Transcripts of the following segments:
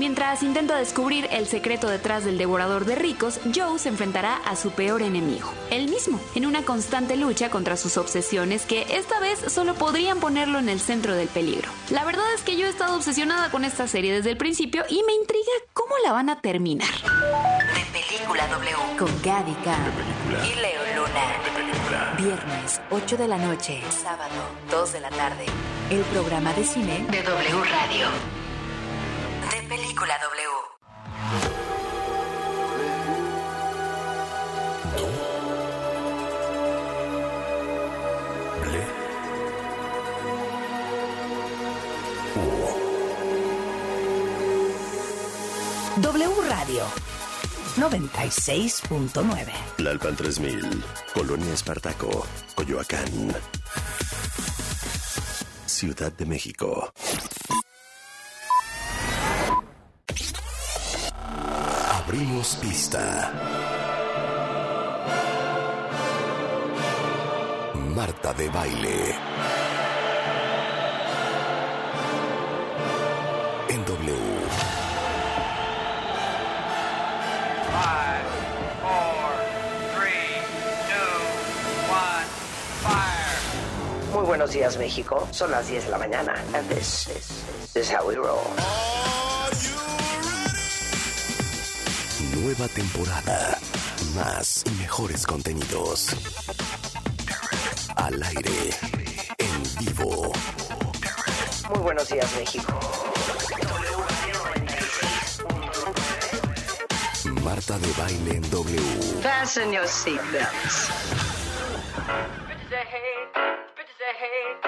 Mientras intenta descubrir el secreto detrás del devorador de ricos, Joe se enfrentará a su peor enemigo, él mismo, en una constante lucha contra sus obsesiones que esta vez solo podrían ponerlo en el centro del peligro. La verdad es que yo he estado obsesionada con esta serie desde el principio y me intriga cómo la van a terminar. De Película W. Con Gaby y Leo Luna. Viernes, 8 de la noche. Sábado, 2 de la tarde. El programa de cine de W Radio. De Película W. W Radio 96.9. Lalpan 3000, Colonia Espartaco, Coyoacán. Ciudad de México. Abrimos pista. Marta de baile. En W. Five, four, three, two, one, fire. Muy buenos días, México. Son las 10 de la mañana. And this is, this is how we roll. Nueva temporada. Más y mejores contenidos. Al aire. En vivo. Muy buenos días, México. Marta de baile en W. Fasten your seatbelts. Bitches that hate, bitches that hate.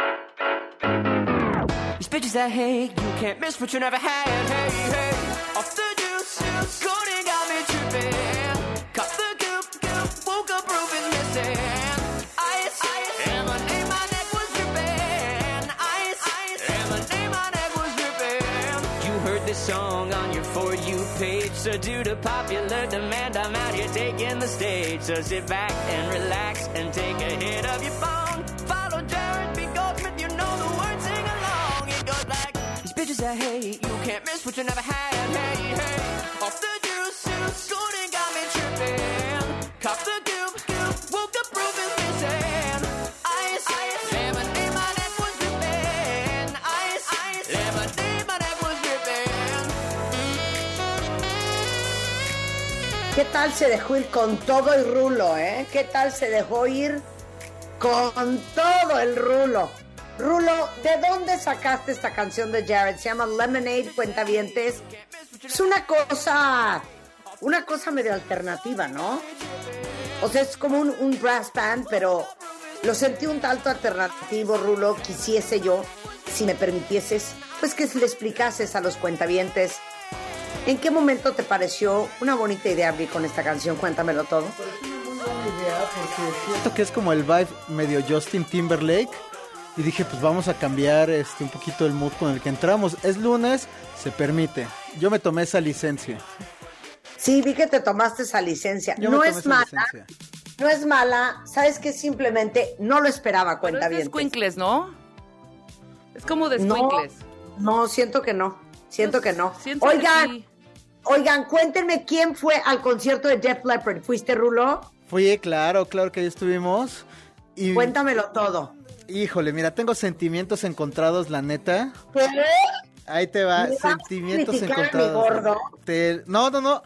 These bitches that hate you can't miss what you never had. Hey, hey, song on your For You page, so due to popular demand, I'm out here taking the stage. So sit back and relax and take a hit of your phone. Follow Jared B. Goldsmith, you know the words, sing along. It goes like these bitches that hate you can't miss what you never had. Hey, hey, off the ¿Qué tal se dejó ir con todo el rulo, eh? ¿Qué tal se dejó ir con todo el rulo? Rulo, ¿de dónde sacaste esta canción de Jared? Se llama Lemonade, Cuentavientes. Es una cosa, una cosa medio alternativa, ¿no? O sea, es como un, un brass band, pero lo sentí un tanto alternativo, Rulo. Quisiese yo, si me permitieses, pues que le explicases a los cuentavientes ¿En qué momento te pareció una bonita idea abrir con esta canción? Cuéntamelo todo. Siento que es como el vibe medio Justin Timberlake. Y dije, pues vamos a cambiar este un poquito el mood con el que entramos. Es lunes, se permite. Yo me tomé esa licencia. Sí, vi que te tomaste esa licencia. Yo me no tomé es esa mala, licencia. no es mala. ¿Sabes que Simplemente no lo esperaba, cuenta es de bien. squinkles, ¿no? Es como de No, no, siento que no. Siento que no. Siento que Oigan, sí. oigan, cuéntenme quién fue al concierto de Jeff Leppard. ¿Fuiste, Rulo? Fui, claro, claro que ahí estuvimos. Y, Cuéntamelo todo. híjole, mira, tengo sentimientos encontrados, la neta. ¿Qué? Ahí te va, ¿Me vas a sentimientos encontrados. gordo? Te- no, no, no.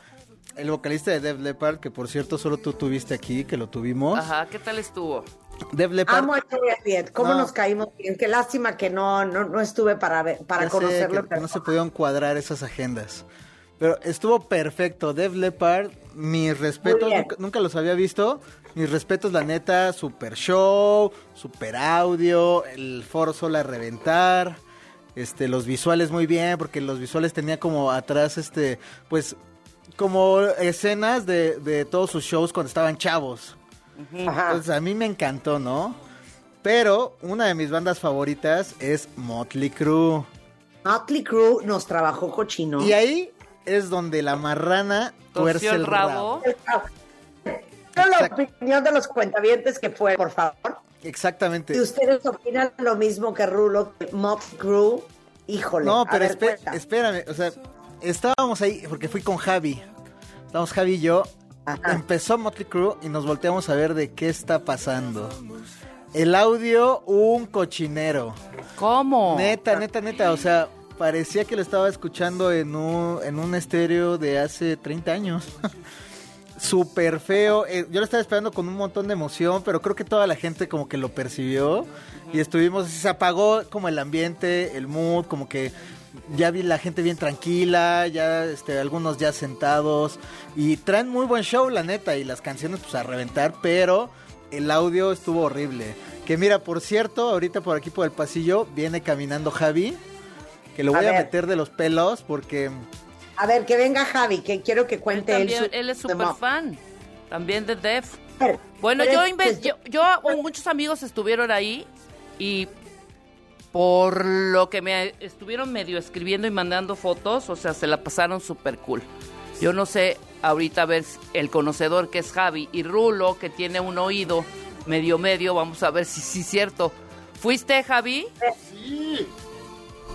El vocalista de Def Leppard, que por cierto solo tú tuviste aquí, que lo tuvimos. Ajá, ¿qué tal estuvo? Def Leppard. Amo a. ¿Cómo No. nos caímos bien? Qué lástima que no, no, no estuve para, ver- para Ya sé conocerlo. que no se pudieron cuadrar esas agendas. Pero estuvo perfecto. Def Leppard, mis respetos, nunca los había visto. Mis respetos, la neta, super show, super audio, el foro solo a reventar. Este, los visuales muy bien, porque los visuales tenía como atrás, este, pues, como escenas de, de todos sus shows cuando estaban chavos. Ajá. Entonces a mí me encantó, ¿no? Pero una de mis bandas favoritas es Motley Crue. Motley Crue nos trabajó cochino. Y ahí es donde la marrana tuerce el el rabo. rabo. Pero la opinión de los cuentavientes que fue, por favor. Exactamente. Si ustedes opinan lo mismo que Rulo, que Motley Crue, híjole. No, pero ver, cuenta. espérame, o sea, estábamos ahí, porque fui con Javi. Estábamos Javi y yo. Ajá. Empezó Motley Crue y nos volteamos a ver de qué está pasando. El audio, un cochinero. ¿Cómo? Neta, neta, neta. O sea, parecía que lo estaba escuchando en un, en un estéreo de hace 30 años. Súper feo. Eh, yo lo estaba esperando con un montón de emoción, pero creo que toda la gente como que lo percibió. Y estuvimos, se apagó como el ambiente, el mood, como que ya vi la gente bien tranquila, ya este, algunos ya sentados. Y traen muy buen show, la neta, y las canciones pues a reventar, pero el audio estuvo horrible. Que mira, por cierto, ahorita por aquí por el pasillo viene caminando Javi, que lo voy a, meter de los pelos porque... A ver, que venga Javi, que quiero que cuente él. también, su- él es de súper fan. También de Def. Pero- Bueno, pero yo, es- yo, yo, o muchos amigos estuvieron ahí y por lo que me estuvieron medio escribiendo y mandando fotos, o sea, se la pasaron súper cool. Yo no sé ahorita a ver si el conocedor que es Javi y Rulo, que tiene un oído medio medio, vamos a ver si sí es cierto. ¿Fuiste, Javi?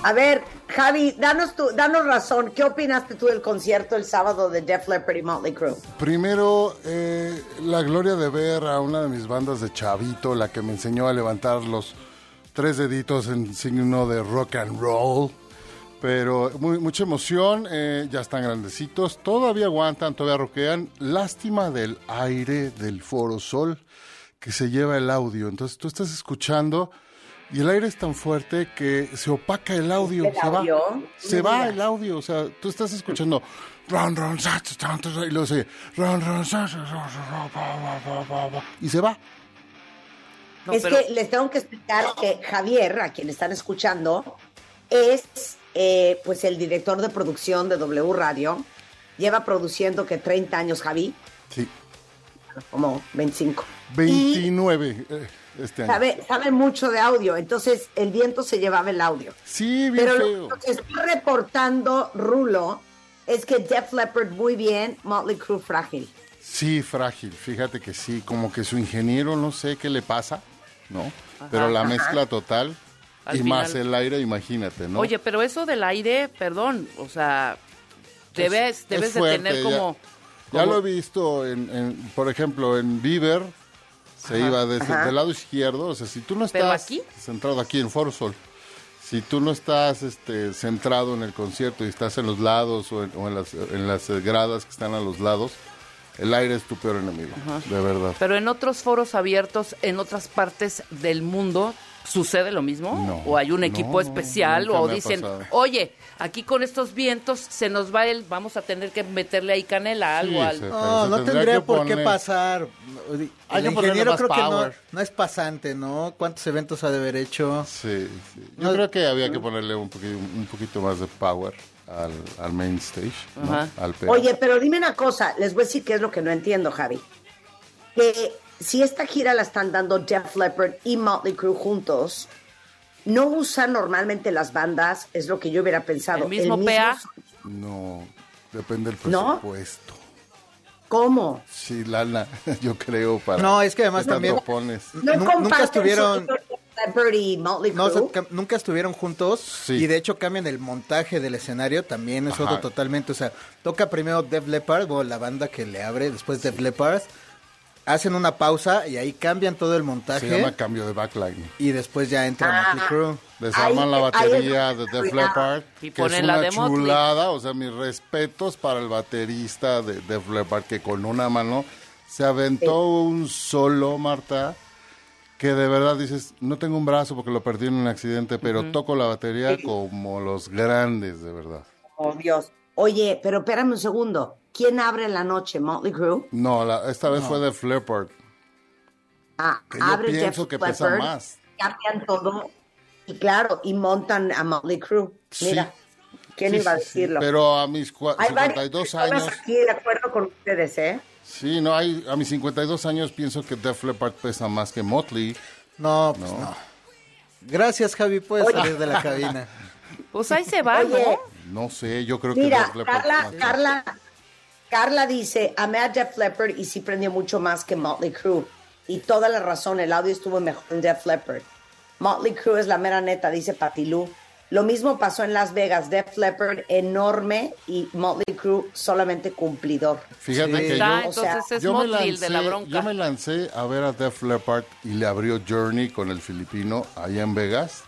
A ver, Javi, danos, tu, danos razón. ¿Qué opinaste tú del concierto el sábado de Def Leppard y Motley Crue? Primero, eh, la gloria de ver a una de mis bandas de chavito, la que me enseñó a levantar los tres deditos en signo de rock and roll. Pero muy- mucha emoción, eh, ya están grandecitos, todavía aguantan, todavía rockean. Lástima del aire del Foro Sol que se lleva el audio. Entonces tú estás escuchando y el aire es tan fuerte que se opaca el audio. ¿El se audio? va, se va el audio. O sea, tú estás escuchando ron, ron, y luego se ron, ron, y se va. No, es pero- que les tengo que explicar que Javier, a quien están escuchando, es eh, pues el director de producción de W Radio. Lleva produciendo que 30 años, Javi, Sí, como 25. 29 eh, este año. sabe, sabe mucho de audio, entonces el viento se llevaba el audio. Sí, bien Pero feo. lo que está reportando Rulo es que Def Leppard muy bien, Motley Crue frágil. Sí, frágil, fíjate que sí, como que su ingeniero no sé qué le pasa, ¿no? Pero la mezcla total Al y final- más el aire, imagínate, ¿no? Oye, pero eso del aire, perdón, o sea, debes, Es- debes es de tener como... Ya como- lo he visto, en, en- por ejemplo, en Bieber, se iba desde del lado izquierdo, o sea, si tú no ¿Pero estás aquí? centrado aquí en Foro Sol, si tú no estás este, centrado en el concierto y estás en los lados o en, o en las, en las gradas que están a los lados, el aire es tu peor enemigo, de verdad. Pero en otros foros abiertos, en otras partes del mundo, ¿sucede lo mismo? No, ¿O hay un equipo no, especial? ¿O dicen, oye, aquí con estos vientos se nos va el... Vamos a tener que meterle ahí canela, algo, Sí, al- se- No, se no tendría por qué pasar. El ingeniero creo que no, no es pasante, ¿no? ¿Cuántos eventos ha de haber hecho? Sí, sí. Yo No- creo que había que ponerle un poquito, un poquito más de power al, al main stage. Oye, pero dime una cosa, les voy a decir qué es lo que no entiendo, Javi. Que si esta gira la están dando Def Leppard y Motley Crue juntos, no usan normalmente las bandas, es lo que yo hubiera pensado. ¿El mismo PA? No, depende del ¿No? presupuesto. ¿Cómo? Sí, lana, yo creo, para... No, es que además ¿qué tanto también- pones? No Nu- nunca estuvieron- y Motley No, o sea, nunca estuvieron juntos Sí. y de hecho cambian el montaje del escenario, también es Ajá. otro totalmente, o sea, toca primero Def Leppard, o la banda que le abre, después Def Leppard, hacen una pausa y ahí cambian todo el Se montaje llama cambio de backline. y después ya entra Ah. Motley Crue. Desarman Ahí- la batería es- de Def Leppard, Y que es ponen la una Motley. chulada. O sea, mis respetos para el baterista de Def Leppard, que con una mano se aventó un solo, Marta, que de verdad dices, no tengo un brazo porque lo perdí en un accidente, pero toco la batería como los grandes, de verdad. Oh, Dios. Oye, pero espérame un segundo. ¿Quién abre en la noche? ¿Motley Crue? No, la- esta vez fue Def Leppard. Ah, Que yo abre pienso Def que pesa Leppard, más. Cambian todo. Y claro, y montan a Motley Crue. Mira, ¿quién Sí, iba a sí, sí, decirlo? Pero a mis cua- Hay varias 52 personas años... aquí de acuerdo con ustedes, ¿eh? Sí, no, hay, a mis 52 años pienso que Def Leppard pesa más que Motley. No, pues no. Gracias, Javi, puedes salir de la cabina. Pues ahí se va, Oye, ¿no? No sé, yo creo que Mira, Def Leppard Carla, Carla, Carla dice, amé a Def Leppard y sí prendió mucho más que Motley Crue. Y toda la razón, el audio estuvo mejor en Def Leppard. Motley Crue es la mera neta, dice Patilú. Lo mismo pasó en Las Vegas, Def Leppard enorme y Motley Crue solamente cumplidor. Fíjate Sí. que yo, entonces es yo me de la lancé- bronca. yo me lancé a ver a Def Leppard y le abrió Journey con el filipino allá en Vegas.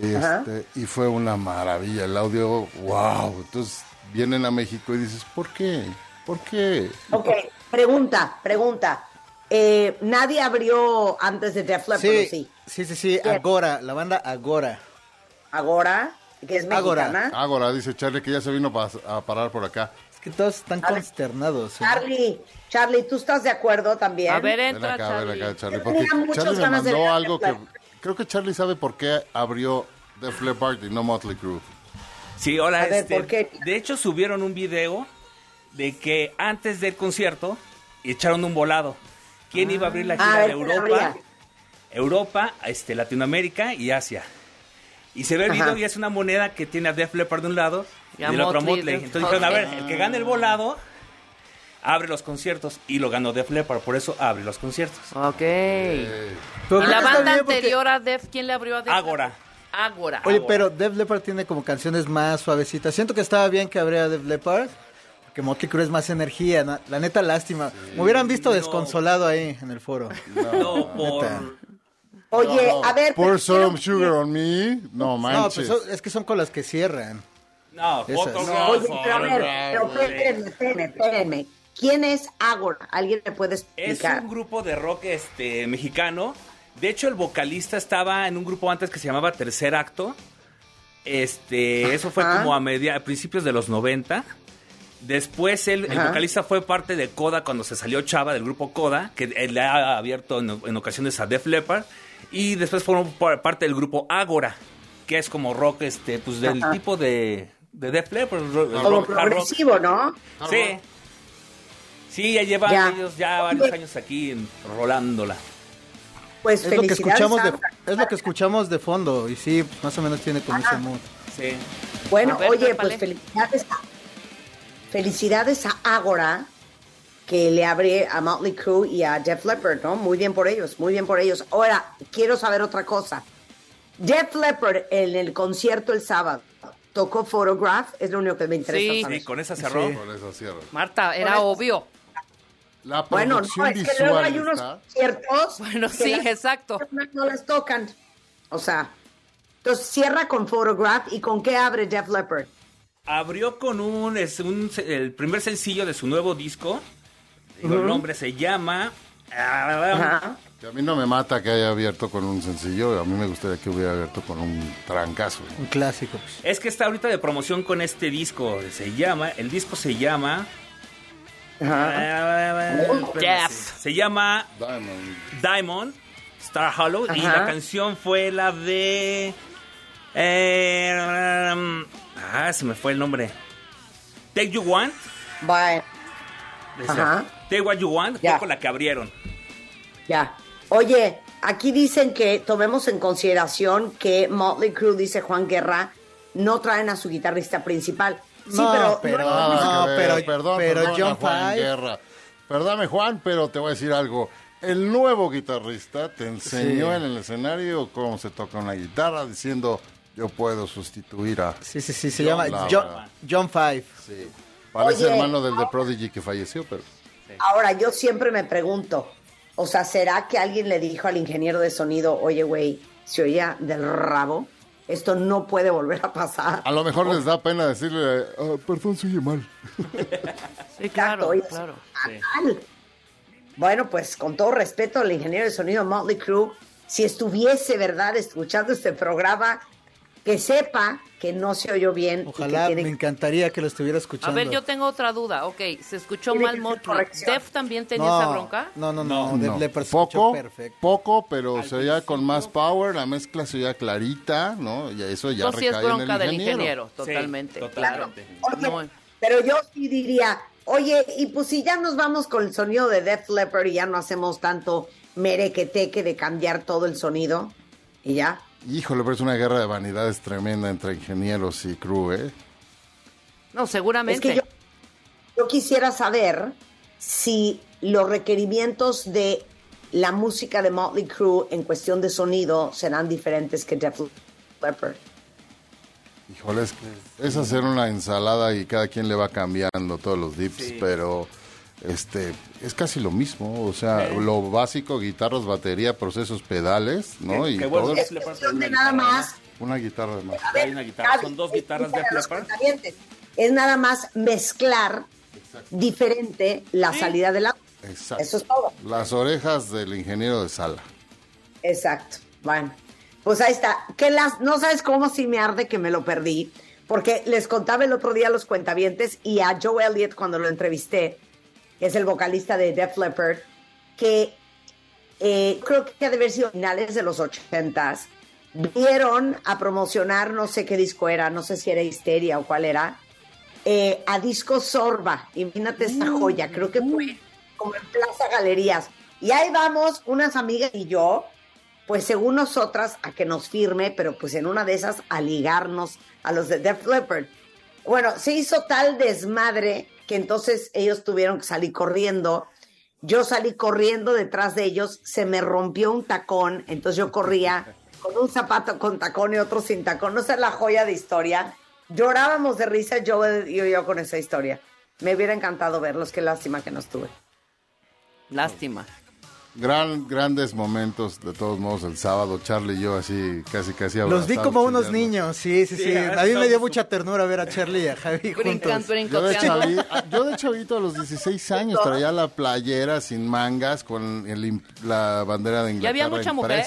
Este, y fue una maravilla. El audio, wow. Entonces vienen a México y dices, ¿por qué? ¿Por qué? Ok, pregunta, pregunta. Eh, ¿Nadie abrió antes de Def Leppard o Sí, sí? sí, sí, sí. Agora, la banda Agora. Agora, que es Agora. mexicana. Ahora dice Charlie que ya se vino pa- a parar por acá. Es que todos están A ver. consternados. ¿eh? Charlie, Charlie, ¿tú estás de acuerdo también? A ver, Ven entra, acá, ven Charlie. acá, Charlie. Yo Porque tenía muchas Charlie me ganas de mandó ver algo Def que... Leppard. Creo que Charlie sabe por qué abrió Def Leppard y no Motley Crue. Sí, hola. A ver, este, ¿por qué? De hecho, subieron un video de que antes del concierto echaron un volado. ¿Quién iba a abrir la gira Ah, de él Europa? abría. Europa, este, Latinoamérica y Asia. Y se ve el Ajá. video y es una moneda que tiene a Def Leppard de un lado Y y, a del otro Motley, Motley. Entonces dijeron, a ver, el que gane el volado abre los conciertos y lo ganó Def Leppard, por eso abre los conciertos. Ok. Pero ¿Y creo la que banda porque- anterior a Def, quién le abrió a Def? Ágora. Ágora. Oye, pero Def Leppard tiene como canciones más suavecitas. Siento que estaba bien que habría Def Leppard. Porque Motley Crue es más energía. La neta, lástima. Me hubieran visto no. desconsolado ahí en el foro. No, por... Oye, a ver. Pour pero some sugar on me. No No, manches. pues son- es que son con las que cierran. No, Esas. Photograph, Oye, pero a ver, pero espérenme, espérenme, espérenme. ¿Quién es Agora? ¿Alguien me puede Es explicar? un grupo de rock este mexicano. De hecho, el vocalista estaba en un grupo antes que se llamaba Tercer Acto. Este, eso fue Ajá. como a media, a principios de los 90. Después él, el vocalista fue parte de Coda cuando se salió Chava del grupo Coda, que le ha abierto en, en ocasiones a Def Leppard. Y después par- parte del grupo Ágora, que es como rock, este, pues del Ajá. tipo de, de Def Leppard. Como rock, hard rock. progresivo, ¿no? Sí. Sí, ya llevan Ya. ellos ya varios años aquí en- rolándola. Pues Es lo que felicidades, escuchamos de, es lo que escuchamos de fondo. Y sí, más o menos tiene como ese mood. Sí. Bueno, ver, oye, pues felicidades a, felicidades a Agora que le abre a Motley Crue y a Def Leppard, ¿no? Muy bien por ellos, muy bien por ellos. Ahora, quiero saber otra cosa. Def Leppard en el concierto el sábado tocó Photograph, es lo único que me interesa Sí. Sí, con esa cerró. Sí. Por eso cierra. Marta, era obvio. La Bueno, no, es que luego hay unos está- conciertos Bueno, sí, las exacto. no las tocan. O sea, entonces cierra con Photograph y con qué abre Def Leppard. Abrió con un, es un el primer sencillo de su nuevo disco. Digo, El nombre se llama. ah, Ajá. Que a mí no me mata que haya abierto con un sencillo. A mí me gustaría que hubiera abierto con un trancazo. Un clásico. pues. Es que está ahorita de promoción con este disco. Se llama. El disco se llama. ah, espérame, Jeff. se- llama Diamond. Diamond, Star Hollow. Y Ajá. la canción fue la de. eh, um, ah, se me fue el nombre. Take You Want. Bye. Ajá. Take What You Want Ya. fue con la que abrieron. Ya. Oye, aquí dicen que tomemos en consideración que Motley Crue, dice Juan Guerra, no traen a su guitarrista principal. Sí, No, pero, pero- no- No, pero- perdón, pero perdona, John Juan Five- Guerra. Perdóname, Juan, pero te voy a decir algo. El nuevo guitarrista te enseñó Sí. en el escenario cómo se toca una guitarra diciendo yo puedo sustituir a... Sí, sí, sí. Se John llama. John, John Five. Sí. Parece Oye. hermano del de Prodigy que falleció, pero... Ahora, yo siempre me pregunto, o sea, ¿será que alguien le dijo al ingeniero de sonido, oye, güey, se oía del rabo? Esto no puede volver a pasar. A lo mejor les da pena decirle, "Ah, perdón, se oye mal. Sí, claro, claro. fatal. Bueno, pues con todo respeto al ingeniero de sonido Motley Crue, si estuviese, ¿verdad?, escuchando este programa, que sepa que no se oyó bien. y que Ojalá, tiene me encantaría que lo estuviera A escuchando. ver, yo tengo otra duda. Ok, se escuchó mal Motley. ¿Def también tenía no, esa bronca? No, no, no. No, Def No. Poco, perfecto. poco, pero se oía con más power, la mezcla se oía clarita, ¿no? Y eso ya No, sí es recae en bronca el del ingeniero. ingeniero, totalmente. Sí, totalmente. Oye, No, pero yo sí diría, oye, y pues si ya nos vamos con el sonido de Def Leppard y ya no hacemos tanto merequeteque de cambiar todo el sonido, y ya. Híjole, pero es una guerra de vanidades tremenda entre ingenieros y crew, ¿eh? no, seguramente. Es que yo, yo quisiera saber si los requerimientos de la música de Motley Crue en cuestión de sonido serán diferentes que Def Leppard. Híjole, es, que es hacer una ensalada y cada quien le va cambiando todos los dips, pero este es casi lo mismo. O sea, lo básico, guitarras, batería, procesos, pedales, ¿no? Que- y que bueno, todo- de nada guitarra, más. una guitarra de más. A ver, Hay una guitarra, Gaby, son dos guitarras de Leppard. Es nada más mezclar diferente la salida del agua. Exacto. Eso es todo. Las orejas del ingeniero de sala. Exacto. Bueno, pues ahí está. Que las, no sabes cómo si me arde que me lo perdí, porque les contaba el otro día a los cuentavientes y a Joe Elliott cuando lo entrevisté, que es el vocalista de Def Leppard, que eh, creo que ha de haber sido finales de los ochentas, vieron a promocionar, no sé qué disco era, no sé si era Histeria o cuál era, eh, a Disco Sorba. Imagínate esta joya, creo que fue como en Plaza Galerías. Y ahí vamos, unas amigas y yo, pues según nosotras, a que nos firme, pero pues en una de esas a ligarnos a los de Def Leppard. Bueno, se hizo tal desmadre que entonces ellos tuvieron que salir corriendo. Yo salí corriendo detrás de ellos, se me rompió un tacón, entonces yo corría con un zapato con tacón y otro sin tacón. No sé la joya de historia. Llorábamos de risa yo y yo, yo con esa historia. Me hubiera encantado verlos, qué lástima que no estuve. Lástima. Gran, grandes momentos, de todos modos, el sábado, Charlie y yo así, casi, casi Los vi como unos chillando. niños, sí, sí, sí. Sí, A mí me dio mucha ternura ver a Charlie y a Javi juntos. Yo de, chavi- yo de chavito a los 16 años traía la playera sin mangas con el la bandera de ¿Y Inglaterra había mucha mujer?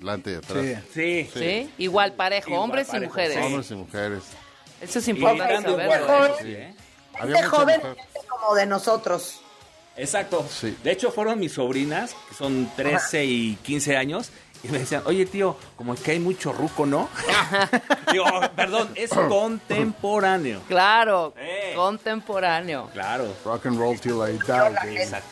delante y atrás. Sí. Sí. ¿Sí? Igual parejo, Igual hombres y mujeres. sí. Hombres y mujeres. Eso es importante saberlo. ¿eh? sí, ¿eh? Había Este mucha joven mujer. como de nosotros. Exacto. Sí. De hecho, fueron mis sobrinas, que son 13 y 15 años, y me decían, oye, tío, como que hay mucho ruco, ¿no? Digo, perdón, es contemporáneo. Claro, Eh. contemporáneo. Claro. Rock and roll till I die. Exacto.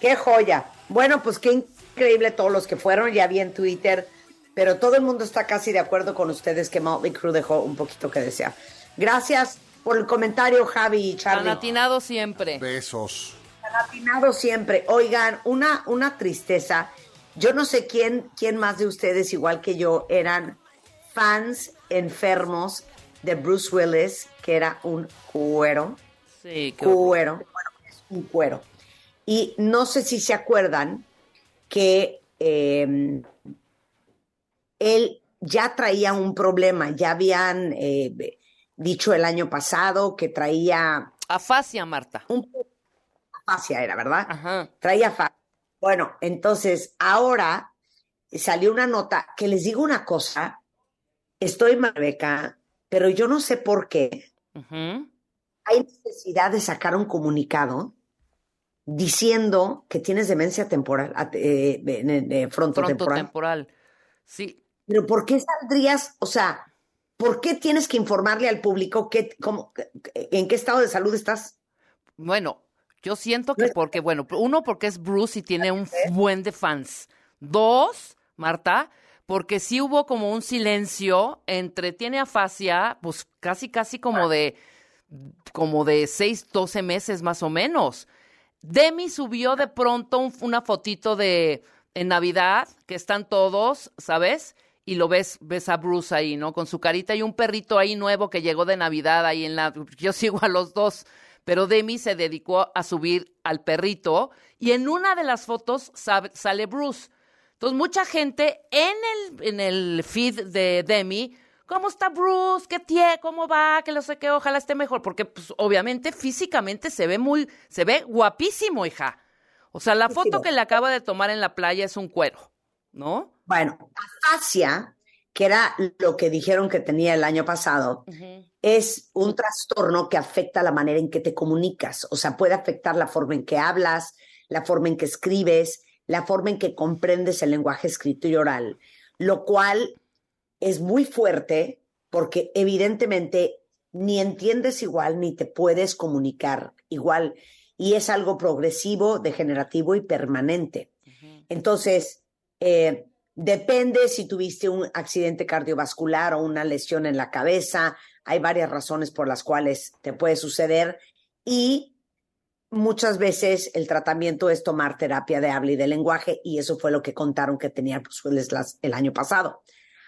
Qué joya. Bueno, pues qué increíble todos los que fueron. Ya vi en Twitter, pero todo el mundo está casi de acuerdo con ustedes que Motley Crue dejó un poquito que desear. Gracias por el comentario, Javi y Tan Charlie. atinado siempre. Besos. Atinado siempre. Oigan, una, una tristeza. Yo no sé quién, quién más de ustedes, igual que yo, eran fans enfermos de Bruce Willis, que era un cuero. Sí, qué cuero. Bueno, es un cuero. Y no sé si se acuerdan que eh, él ya traía un problema. Ya habían eh, dicho el año pasado que traía Afasia, Marta. un fascia, era, ¿verdad? Ajá. Traía fascia. Bueno, entonces ahora salió una nota que les digo una cosa. Estoy mal, Beca, pero yo no sé por qué hay necesidad de sacar un comunicado diciendo que tienes demencia temporal, eh, frontotemporal. Frontotemporal. Sí, Pero ¿por qué saldrías, o sea, por qué tienes que informarle al público qué, cómo, en qué estado de salud estás? Bueno, yo siento que porque, bueno, uno, porque es Bruce y tiene un buen de fans. Dos, Marta, porque sí hubo como un silencio entre, tiene afasia, pues casi, casi como de, como de seis, doce meses más o menos. Demi subió de pronto un- una fotito de, en Navidad, que están todos, ¿sabes? Y lo ves, ves a Bruce ahí, ¿no? Con su carita y un perrito ahí nuevo que llegó de Navidad ahí en la... Yo sigo a los dos, pero Demi se dedicó a subir al perrito y en una de las fotos sale Bruce. Entonces, mucha gente en el, en el feed de Demi, ¿cómo está Bruce? ¿Qué tiene? ¿Cómo va? Que lo sé qué, ojalá esté mejor. Porque, pues, obviamente, físicamente se ve muy, se ve guapísimo, hija. O sea, la foto que le acaba de tomar en la playa es un cuero, ¿no? Bueno, afasia, que era lo que dijeron que tenía el año pasado, es un trastorno que afecta la manera en que te comunicas. O sea, puede afectar la forma en que hablas, la forma en que escribes, la forma en que comprendes el lenguaje escrito y oral, lo cual es muy fuerte porque evidentemente ni entiendes igual ni te puedes comunicar igual y es algo progresivo, degenerativo y permanente. Entonces, eh, depende si tuviste un accidente cardiovascular o una lesión en la cabeza, hay varias razones por las cuales te puede suceder y muchas veces el tratamiento es tomar terapia de habla y de lenguaje y eso fue lo que contaron que tenía las- el año pasado.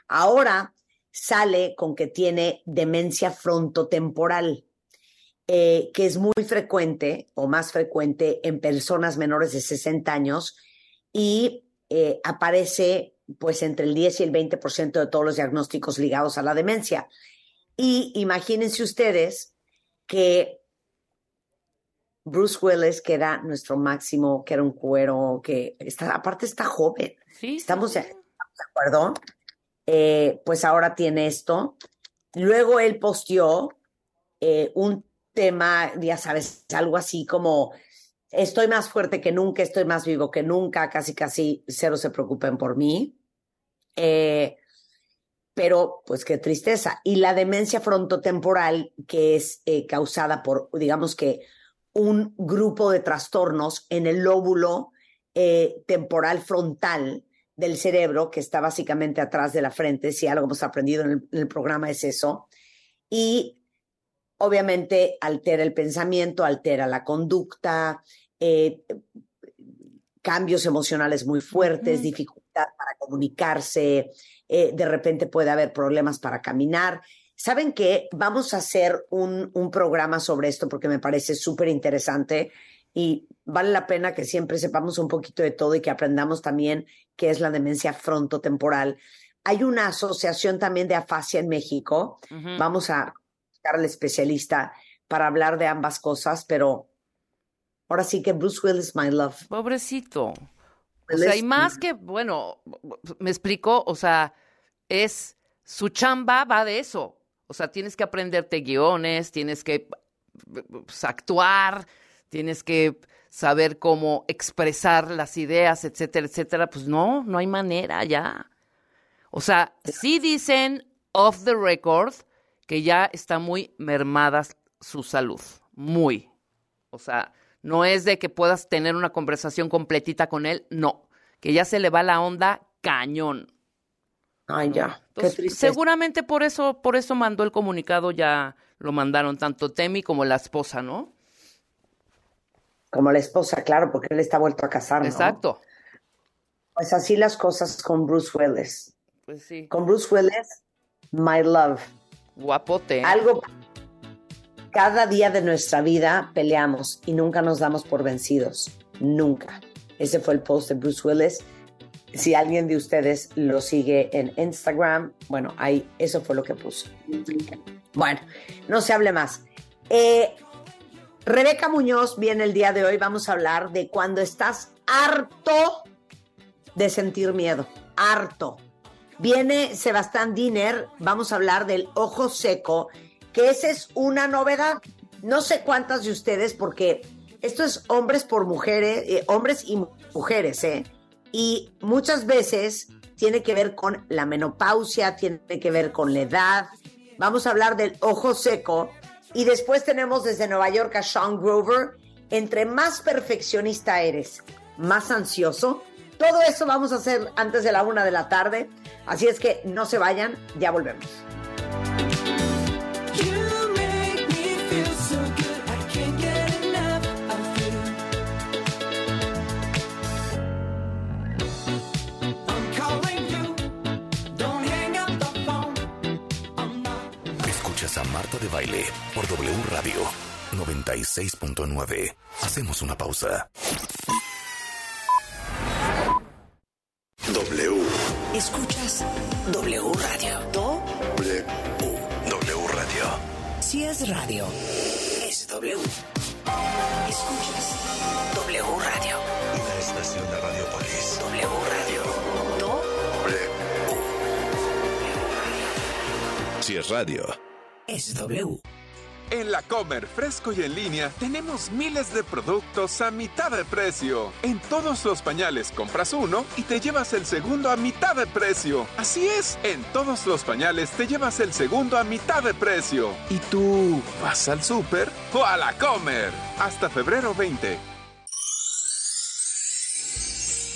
Ahora sale con que tiene demencia frontotemporal, eh, que es muy frecuente o más frecuente en personas menores de 60 años y eh, aparece pues entre el 10 y el 20% de todos los diagnósticos ligados a la demencia. Y imagínense ustedes que Bruce Willis, que era nuestro máximo, que era un cuero, que está, aparte está joven. Sí, Estamos de, estamos de acuerdo. Eh, pues ahora tiene esto. Luego él posteó eh, un tema, ya sabes, algo así como estoy más fuerte que nunca, estoy más vivo que nunca, casi casi cero se preocupen por mí. Eh, pero pues qué tristeza. Y la demencia frontotemporal, que es eh, causada por, digamos que, un grupo de trastornos en el lóbulo eh, temporal frontal del cerebro, que está básicamente atrás de la frente, si algo hemos aprendido en el, en el programa es eso, y obviamente altera el pensamiento, altera la conducta, eh, cambios emocionales muy fuertes, Ujú. Dificultad para comunicarse, eh, de repente puede haber problemas para caminar. ¿Saben qué? Vamos a hacer un, un programa sobre esto porque me parece súper interesante y vale la pena que siempre sepamos un poquito de todo y que aprendamos también qué es la demencia frontotemporal. Hay una asociación también de afasia en México. Vamos a buscar al especialista para hablar de ambas cosas, pero ahora sí que Bruce Willis, my love. Pobrecito. O sea, y más que, bueno, me explico, o sea, es, su chamba va de eso. O sea, tienes que aprenderte guiones, tienes que pues, actuar, tienes que saber cómo expresar las ideas, etcétera, etcétera. Pues no, no hay manera ya. O sea, sí dicen off the record que ya está muy mermada su salud, muy. O sea, no es de que puedas tener una conversación completita con él, no, que ya se le va la onda cañón. Ay, ya, Entonces, qué triste. seguramente por eso, por eso mandó el comunicado, ya lo mandaron tanto Temi como la esposa, ¿no? Como la esposa, claro, porque él está vuelto a casar, ¿no? Exacto. Pues así las cosas con Bruce Willis. Pues sí. Con Bruce Willis, my love. Guapote. ¿eh? Algo. Cada día de nuestra vida peleamos y nunca nos damos por vencidos. Nunca. Ese fue el post de Bruce Willis. Si alguien de ustedes lo sigue en Instagram, bueno, ahí eso fue lo que puso. Bueno, no se hable más. Eh, Rebeca Muñoz viene el día de hoy. Vamos a hablar de cuando estás harto de sentir miedo. Harto. Viene Sebastián Diner, vamos a hablar del ojo seco, que esa es una novedad. No sé cuántas de ustedes, porque esto es hombres por mujeres, eh, hombres y mu- mujeres, ¿eh? Y muchas veces tiene que ver con la menopausia, tiene que ver con la edad. Vamos a hablar del ojo seco. Y después tenemos desde Nueva York a Sean Grover. Entre más perfeccionista eres, más ansioso. Todo eso vamos a hacer antes de la una de la tarde. Así es que no se vayan, ya volvemos. Marta de Baile por W Radio 96.9. Hacemos una pausa. W. Escuchas W Radio. Do, W. W Radio. si es radio, es W. Escuchas W Radio. Una estación de Radiopolis. W Radio. Do, Si es radio. En la Comer Fresco y en línea tenemos miles de productos a mitad de precio. En todos los pañales compras uno y te llevas el segundo a mitad de precio. Así es, en todos los pañales te llevas el segundo a mitad de precio. ¿Y tú vas al súper o a la Comer? Hasta febrero 20.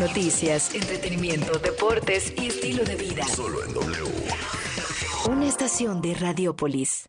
Noticias, entretenimiento, deportes y estilo de vida. Solo en W. Una estación de Radiopolis.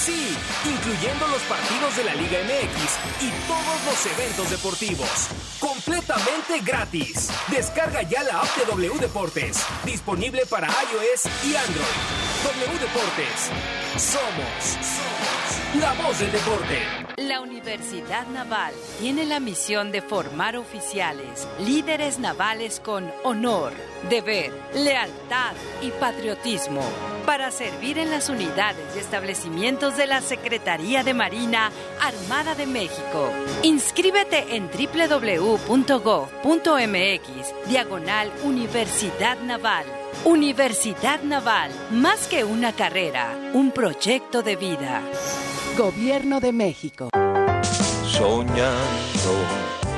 Sí, incluyendo los partidos de la Liga MX y todos los eventos deportivos. Completamente gratis. Descarga ya la app de W Deportes. Disponible para iOS y Android. W Deportes. Somos, somos la voz del deporte. La Universidad Naval tiene la misión de formar oficiales, líderes navales con honor, deber, lealtad y patriotismo para servir en las unidades y establecimientos de la Secretaría de Marina Armada de México. Inscríbete en www.gov.mx, diagonal Universidad Naval. Universidad Naval, más que una carrera, un proyecto de vida. Gobierno de México. Soñando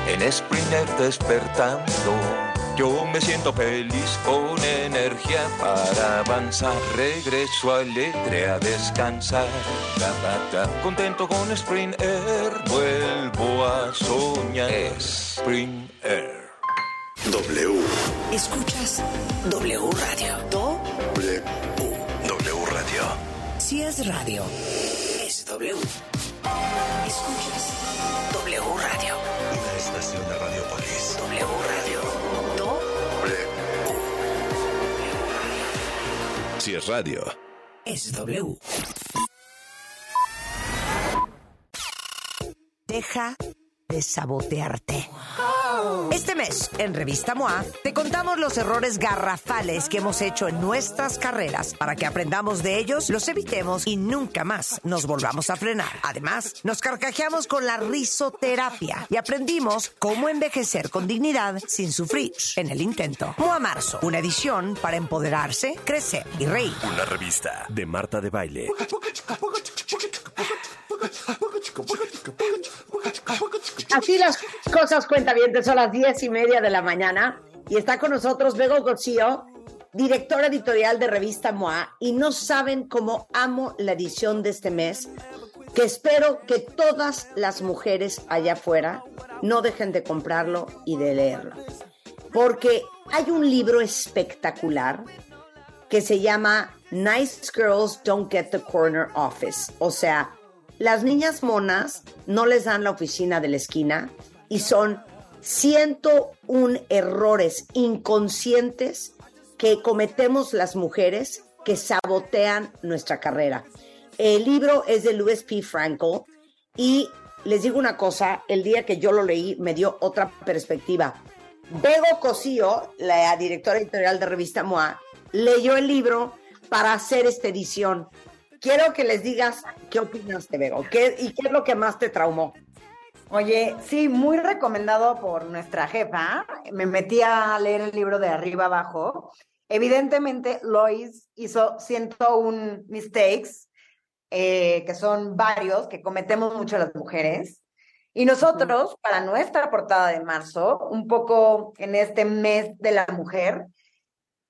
en Springer despertando. Yo me siento feliz con energía para avanzar. Regreso alegre a descansar. Contento con Spring Air. Vuelvo a soñar. Spring Air. W. Escuchas W Radio. W. W Radio. Si es radio, es W. Escuchas W Radio. Una estación de Radiopolis. W Radio. Si es radio. Es. Deja de sabotearte. Este mes, en Revista MOA, te contamos los errores garrafales que hemos hecho en nuestras carreras para que aprendamos de ellos, los evitemos y nunca más nos volvamos a frenar. Además, nos carcajeamos con la risoterapia y aprendimos cómo envejecer con dignidad sin sufrir en el intento. MOA Marzo, una edición para empoderarse, crecer y reír. Una revista de Marta de Baile. Así las cosas cuenta bien, son las diez y media de la mañana y está con nosotros Bego Gocío, directora editorial de revista MOA y no saben cómo amo la edición de este mes que espero que todas las mujeres allá afuera no dejen de comprarlo y de leerlo. Porque hay un libro espectacular que se llama Nice Girls Don't Get the Corner Office, o sea, las niñas monas no les dan la oficina de la esquina y son 101 errores inconscientes que cometemos las mujeres que sabotean nuestra carrera. El libro es de Louis P. Frankel y les digo una cosa, el día que yo lo leí me dio otra perspectiva. Bego Cosío, la directora editorial de Revista MOA, leyó el libro para hacer esta edición. Quiero que les digas qué opinas de Bego ¿Qué, y qué es lo que más te traumó. Oye, sí, muy recomendado por nuestra jefa. Me metí a leer el libro de arriba abajo. Evidentemente, Lois hizo 101 mistakes, eh, que son varios, que cometemos mucho las mujeres. Y nosotros, para nuestra portada de marzo, un poco en este mes de la mujer,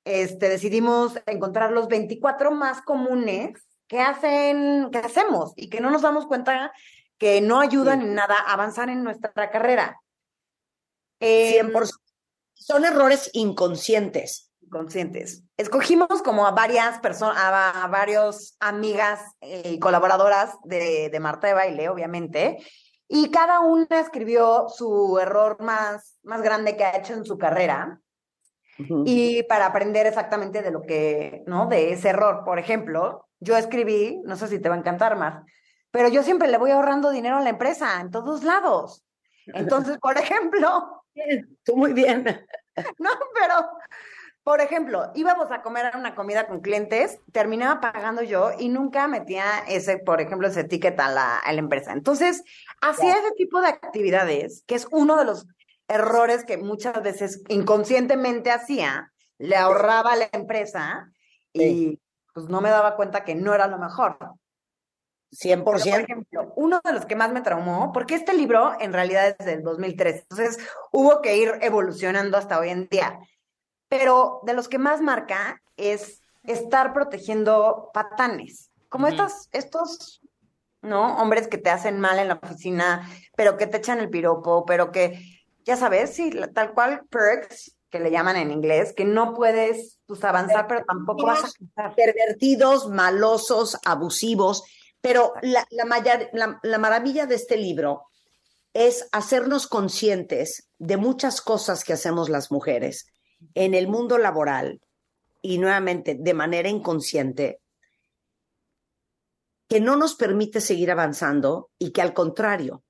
este, decidimos encontrar los 24 más comunes que hacen, que hacemos y que no nos damos cuenta que no ayudan en nada a avanzar en nuestra carrera. Eh, 100%. Son errores inconscientes. Inconscientes. Escogimos como a varias personas, a, a varios amigas y colaboradoras de, de Marta de Baile, obviamente, y cada una escribió su error más, más grande que ha hecho en su carrera. Y para aprender exactamente de lo que, ¿no? De ese error. Por ejemplo, yo escribí, no sé si te va a encantar más, pero yo siempre le voy ahorrando dinero a la empresa, en todos lados. Entonces, por ejemplo. Tú muy bien. No, pero, por ejemplo, íbamos a comer una comida con clientes, terminaba pagando yo y nunca metía ese, por ejemplo, ese ticket a la, a la empresa. Entonces, hacía ese tipo de actividades, que es uno de los errores que muchas veces inconscientemente hacía, le ahorraba a la empresa y pues no me daba cuenta que no era lo mejor. 100%. Por ejemplo, uno de los que más me traumó, porque este libro en realidad es del 2003, entonces hubo que ir evolucionando hasta hoy en día. Pero de los que más marca es estar protegiendo patanes, como estos, estos, ¿no? Hombres que te hacen mal en la oficina, pero que te echan el piropo, pero que, ya sabes, sí, tal cual perks, que le llaman en inglés, que no puedes pues, avanzar, pero tampoco vas a avanzar. Pervertidos, malosos, abusivos. Pero la, maravilla de este libro es hacernos conscientes de muchas cosas que hacemos las mujeres en el mundo laboral y nuevamente de manera inconsciente que no nos permite seguir avanzando y que al contrario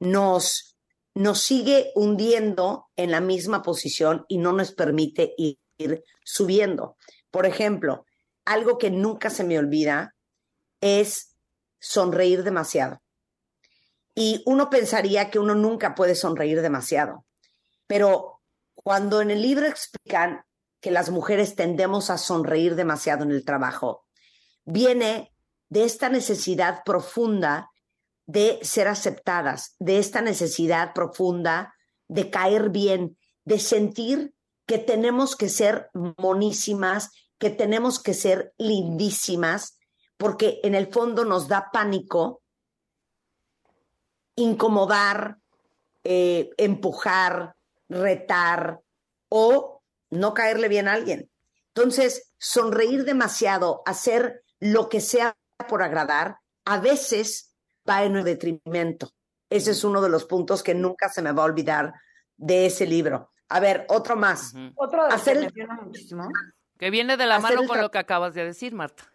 nos, nos sigue hundiendo en la misma posición y no nos permite ir, ir subiendo. Por ejemplo, algo que nunca se me olvida es sonreír demasiado. Y uno pensaría que uno nunca puede sonreír demasiado, pero cuando en el libro explican que las mujeres tendemos a sonreír demasiado en el trabajo, viene de esta necesidad profunda de ser aceptadas, de esta necesidad profunda de caer bien, de sentir que tenemos que ser monísimas, que tenemos que ser lindísimas, porque en el fondo nos da pánico incomodar, eh, empujar, retar o no caerle bien a alguien. Entonces, sonreír demasiado, hacer lo que sea por agradar, a veces va en el detrimento. Ese es uno de los puntos que nunca se me va a olvidar de ese libro. A ver, otro más. Otro de Hacer que el- menciona muchísimo. Que viene de la Hacer mano con lo que acabas de decir, Marta.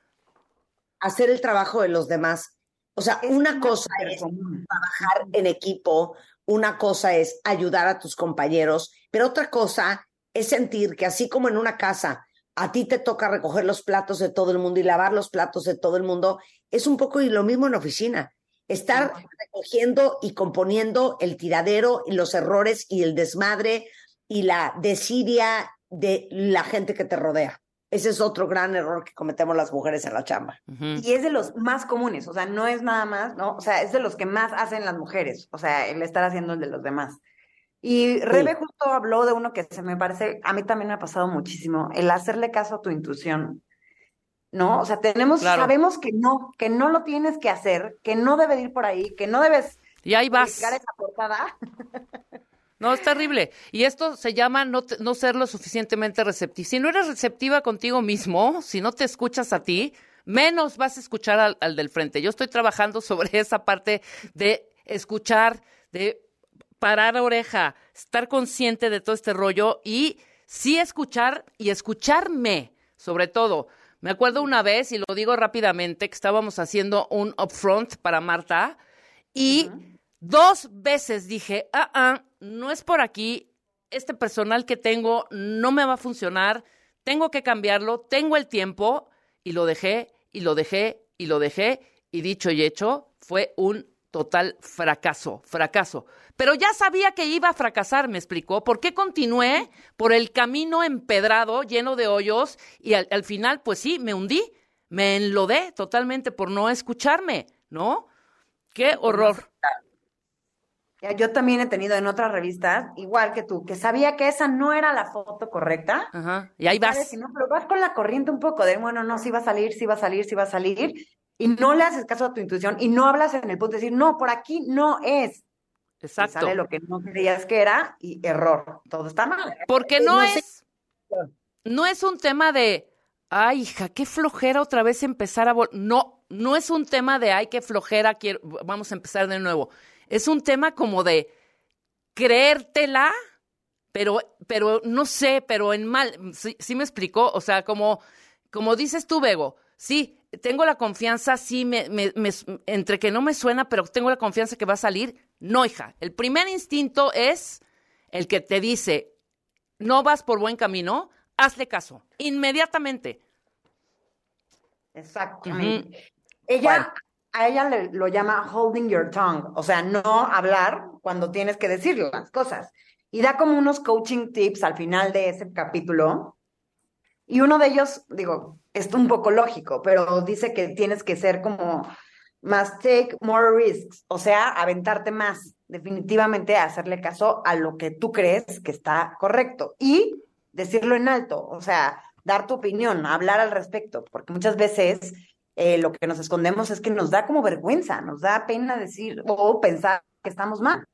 Hacer el trabajo de los demás. O sea, una cosa es trabajar en equipo, una cosa es ayudar a tus compañeros, pero otra cosa es sentir que así como en una casa a ti te toca recoger los platos de todo el mundo y lavar los platos de todo el mundo, es un poco y lo mismo en la oficina. Estar recogiendo y componiendo el tiradero y los errores y el desmadre y la desidia de la gente que te rodea. Ese es otro gran error que cometemos las mujeres en la chamba. Y es de los más comunes, o sea, no es nada más, ¿no? O sea, es de los que más hacen las mujeres, o sea, el estar haciendo el de los demás. Y Rebe justo habló de uno que se me parece, a mí también me ha pasado muchísimo, el hacerle caso a tu intuición, ¿no? O sea, tenemos, Claro. sabemos que no, que no lo tienes que hacer, que no debe de ir por ahí, que no debes Y ahí vas. esa portada. No, es terrible. Y esto se llama no, te- no ser lo suficientemente receptivo. Si no eres receptiva contigo mismo, si no te escuchas a ti, menos vas a escuchar al, al del frente. Yo estoy trabajando sobre esa parte de escuchar, de parar oreja, estar consciente de todo este rollo y sí escuchar y escucharme, sobre todo. Me acuerdo una vez, y lo digo rápidamente, que estábamos haciendo un upfront para Marta y dos veces dije, ah, ah, no es por aquí, este personal que tengo no me va a funcionar, tengo que cambiarlo, tengo el tiempo, y lo dejé, y lo dejé, y lo dejé, y dicho y hecho, fue un total fracaso, fracaso. Pero ya sabía que iba a fracasar, me explicó. ¿Por qué continué por el camino empedrado, lleno de hoyos, y al, al final, pues sí, me hundí, me enlodé totalmente por no escucharme, ¿no? Qué horror. Yo también he tenido en otras revistas, igual que tú, que sabía que esa no era la foto correcta. Ajá. Y ahí vas. Que no, pero vas con la corriente un poco de, bueno, no, sí va a salir, sí va a salir, sí va a salir, y no le haces caso a tu intuición y no hablas en el punto de decir, no, por aquí no es. Y Exacto. sale lo que no creías que era y error. Todo está mal. Porque no, es, no es un tema de, ay, hija, qué flojera otra vez empezar a... vol-". No, no es un tema de, ay, qué flojera, quiero, vamos a empezar de nuevo. Es un tema como de creértela, pero, pero no sé, pero en mal. ¿Sí, sí me explicó? O sea, como, como dices tú, Bego, sí, tengo la confianza, sí, me, me- me- entre que no me suena, pero tengo la confianza que va a salir. No, hija. El primer instinto es el que te dice, no vas por buen camino, hazle caso, inmediatamente. Exactamente. Ella, a ella lo llama holding your tongue, o sea, no hablar cuando tienes que decir las cosas. Y da como unos coaching tips al final de ese capítulo. Y uno de ellos, digo, es un poco lógico, pero dice que tienes que ser como más take more risks, o sea, aventarte más, definitivamente hacerle caso a lo que tú crees que está correcto y decirlo en alto, o sea, dar tu opinión, hablar al respecto, porque muchas veces eh, lo que nos escondemos es que nos da como vergüenza, nos da pena decir o pensar que estamos mal.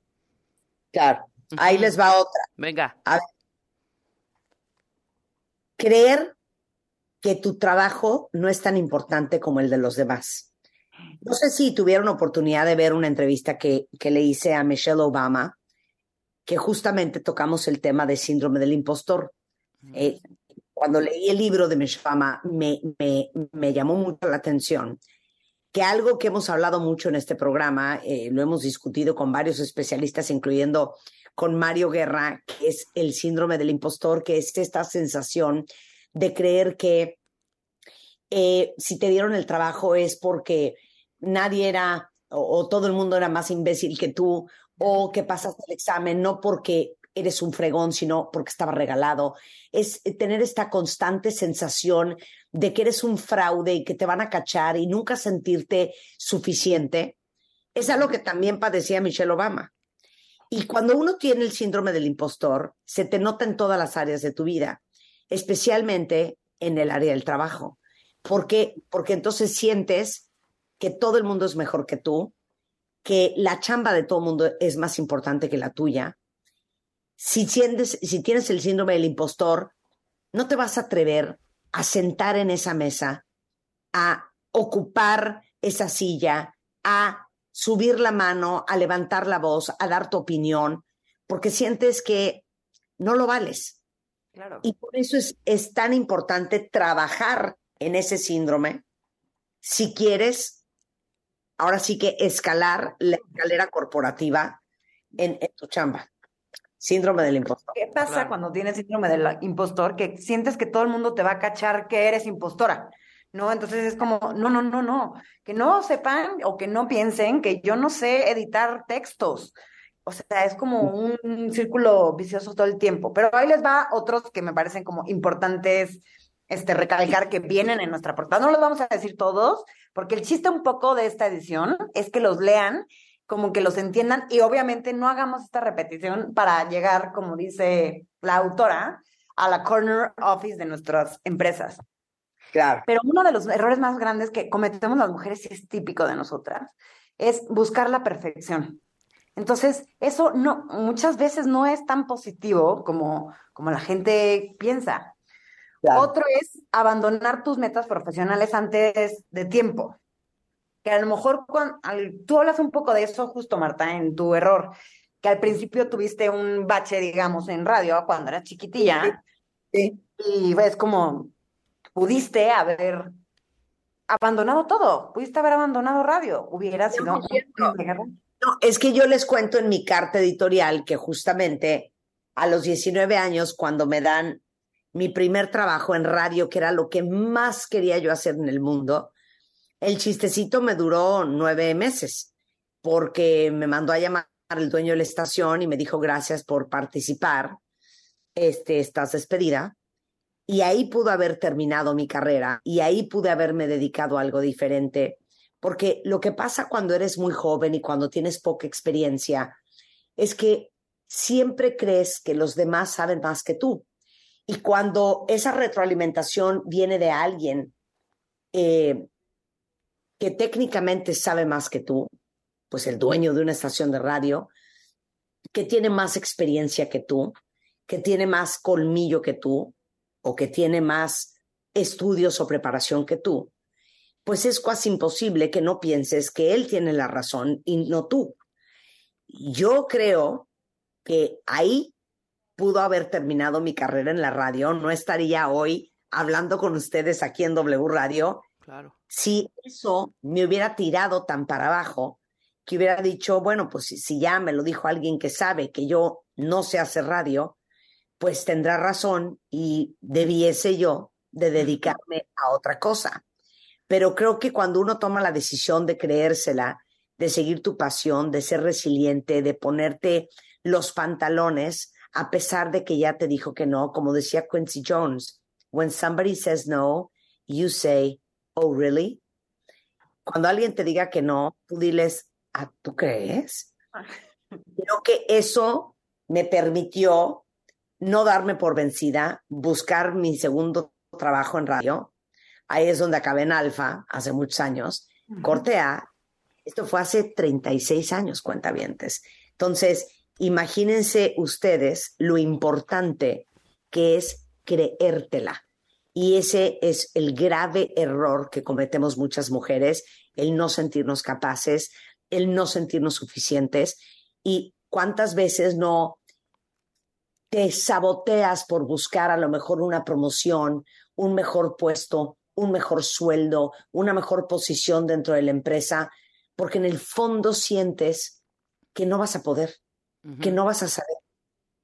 Claro, ahí les va otra. Venga. A ver. Creer que tu trabajo no es tan importante como el de los demás. No sé si tuvieron oportunidad de ver una entrevista que, que le hice a Michelle Obama, que justamente tocamos el tema de síndrome del impostor. Eh, cuando leí el libro de Obama, me, me, llamó mucho la atención que algo que hemos hablado mucho en este programa, eh, lo hemos discutido con varios especialistas, incluyendo con Mario Guerra, que es el síndrome del impostor, que es esta sensación de creer que eh, si te dieron el trabajo es porque nadie era o todo el mundo era más imbécil que tú o que pasaste el examen, no porque eres un fregón, sino porque estaba regalado. Es tener esta constante sensación de que eres un fraude y que te van a cachar y nunca sentirte suficiente. Es algo que también padecía Michelle Obama. Y cuando uno tiene el síndrome del impostor, se te nota en todas las áreas de tu vida, especialmente en el área del trabajo. ¿Por qué? Porque entonces sientes que todo el mundo es mejor que tú, que la chamba de todo el mundo es más importante que la tuya. Si, sientes, si tienes el síndrome del impostor, no te vas a atrever a sentar en esa mesa, a ocupar esa silla, a subir la mano, a levantar la voz, a dar tu opinión, porque sientes que no lo vales. Claro. Y por eso es, es tan importante trabajar en ese síndrome si quieres, ahora sí que escalar la escalera corporativa en, en tu chamba. Síndrome del impostor. ¿Qué pasa cuando tienes síndrome del impostor? Que sientes que todo el mundo te va a cachar que eres impostora, ¿no? Entonces es como, no, no, no, no, que no sepan o que no piensen que yo no sé editar textos. O sea, es como un círculo vicioso todo el tiempo. Pero ahí les va otros que me parecen como importantes este, recalcar que vienen en nuestra portada. No los vamos a decir todos, porque el chiste un poco de esta edición es que los lean como que los entiendan y obviamente no hagamos esta repetición para llegar, como dice la autora, a la corner office de nuestras empresas. Claro. Pero uno de los errores más grandes que cometemos las mujeres, y es típico de nosotras, es buscar la perfección. Entonces, eso no, muchas veces no es tan positivo como, como la gente piensa. Otro es abandonar tus metas profesionales antes de tiempo. Que a lo mejor cuan- al- tú hablas un poco de eso justo, Marta, en tu error, que al principio tuviste un bache, digamos, en radio cuando eras chiquitilla. Y es como, pudiste haber abandonado todo, pudiste haber abandonado radio, hubiera sido... No, es que yo les cuento en mi carta editorial que justamente a los 19 años, cuando me dan mi primer trabajo en radio, que era lo que más quería yo hacer en el mundo, el chistecito me duró nueve meses, porque me mandó a llamar el dueño de la estación y me dijo gracias por participar, este, estás despedida. Y ahí pudo haber terminado mi carrera y ahí pude haberme dedicado a algo diferente, porque lo que pasa cuando eres muy joven y cuando tienes poca experiencia es que siempre crees que los demás saben más que tú. Y cuando esa retroalimentación viene de alguien eh, que técnicamente sabe más que tú, pues el dueño de una estación de radio, que tiene más experiencia que tú, que tiene más colmillo que tú, o que tiene más estudios o preparación que tú, pues es casi imposible que no pienses que él tiene la razón y no tú. Yo creo que ahí pudo haber terminado mi carrera en la radio, no estaría hoy hablando con ustedes aquí en W Radio. Claro. Si eso me hubiera tirado tan para abajo, que hubiera dicho, bueno, pues si, si ya me lo dijo alguien que sabe que yo no sé hacer radio, pues tendrá razón y debiese yo de dedicarme a otra cosa. Pero creo que cuando uno toma la decisión de creérsela, de seguir tu pasión, de ser resiliente, de ponerte los pantalones, a pesar de que ya te dijo que no, como decía Quincy Jones, when somebody says no, you say, oh, really? Cuando alguien te diga que no, tú diles, ¿ah, ¿tú crees? Creo que eso me permitió no darme por vencida, buscar mi segundo trabajo en radio. Ahí es donde acabé en Alfa, hace muchos años. Corte A. Esto fue hace 36 años, cuentavientes. Entonces, imagínense ustedes lo importante que es creértela. Y ese es el grave error que cometemos muchas mujeres, el no sentirnos capaces, el no sentirnos suficientes. Y cuántas veces no te saboteas por buscar a lo mejor una promoción, un mejor puesto, un mejor sueldo, una mejor posición dentro de la empresa, porque en el fondo sientes que no vas a poder, que no vas a saber.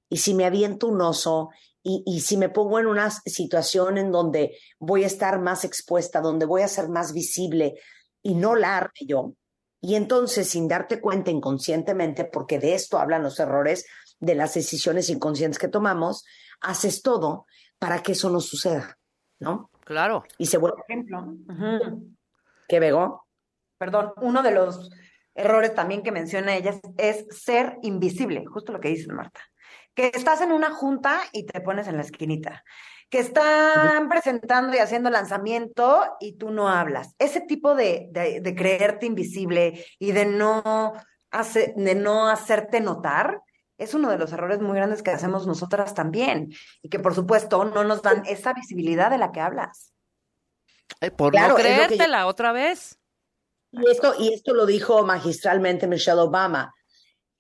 Y si me aviento un oso y, y si me pongo en una situación en donde voy a estar más expuesta, donde voy a ser más visible y no la arme yo, y entonces sin darte cuenta inconscientemente, porque de esto hablan los errores, de las decisiones inconscientes que tomamos, haces todo para que eso no suceda, ¿no? Claro. Y se vuelve Por ejemplo, ¿Qué, Bego? perdón, uno de los errores también que menciona ella es, es ser invisible, justo lo que dice Marta. Que estás en una junta y te pones en la esquinita. Que están presentando y haciendo lanzamiento y tú no hablas. Ese tipo de, de, de creerte invisible y de no, hace- de no hacerte notar es uno de los errores muy grandes que hacemos nosotras también. Y que por supuesto no nos dan esa visibilidad de la que hablas. Eh, por Claro, no yo- creértela otra vez. Y esto, y esto lo dijo magistralmente Michelle Obama.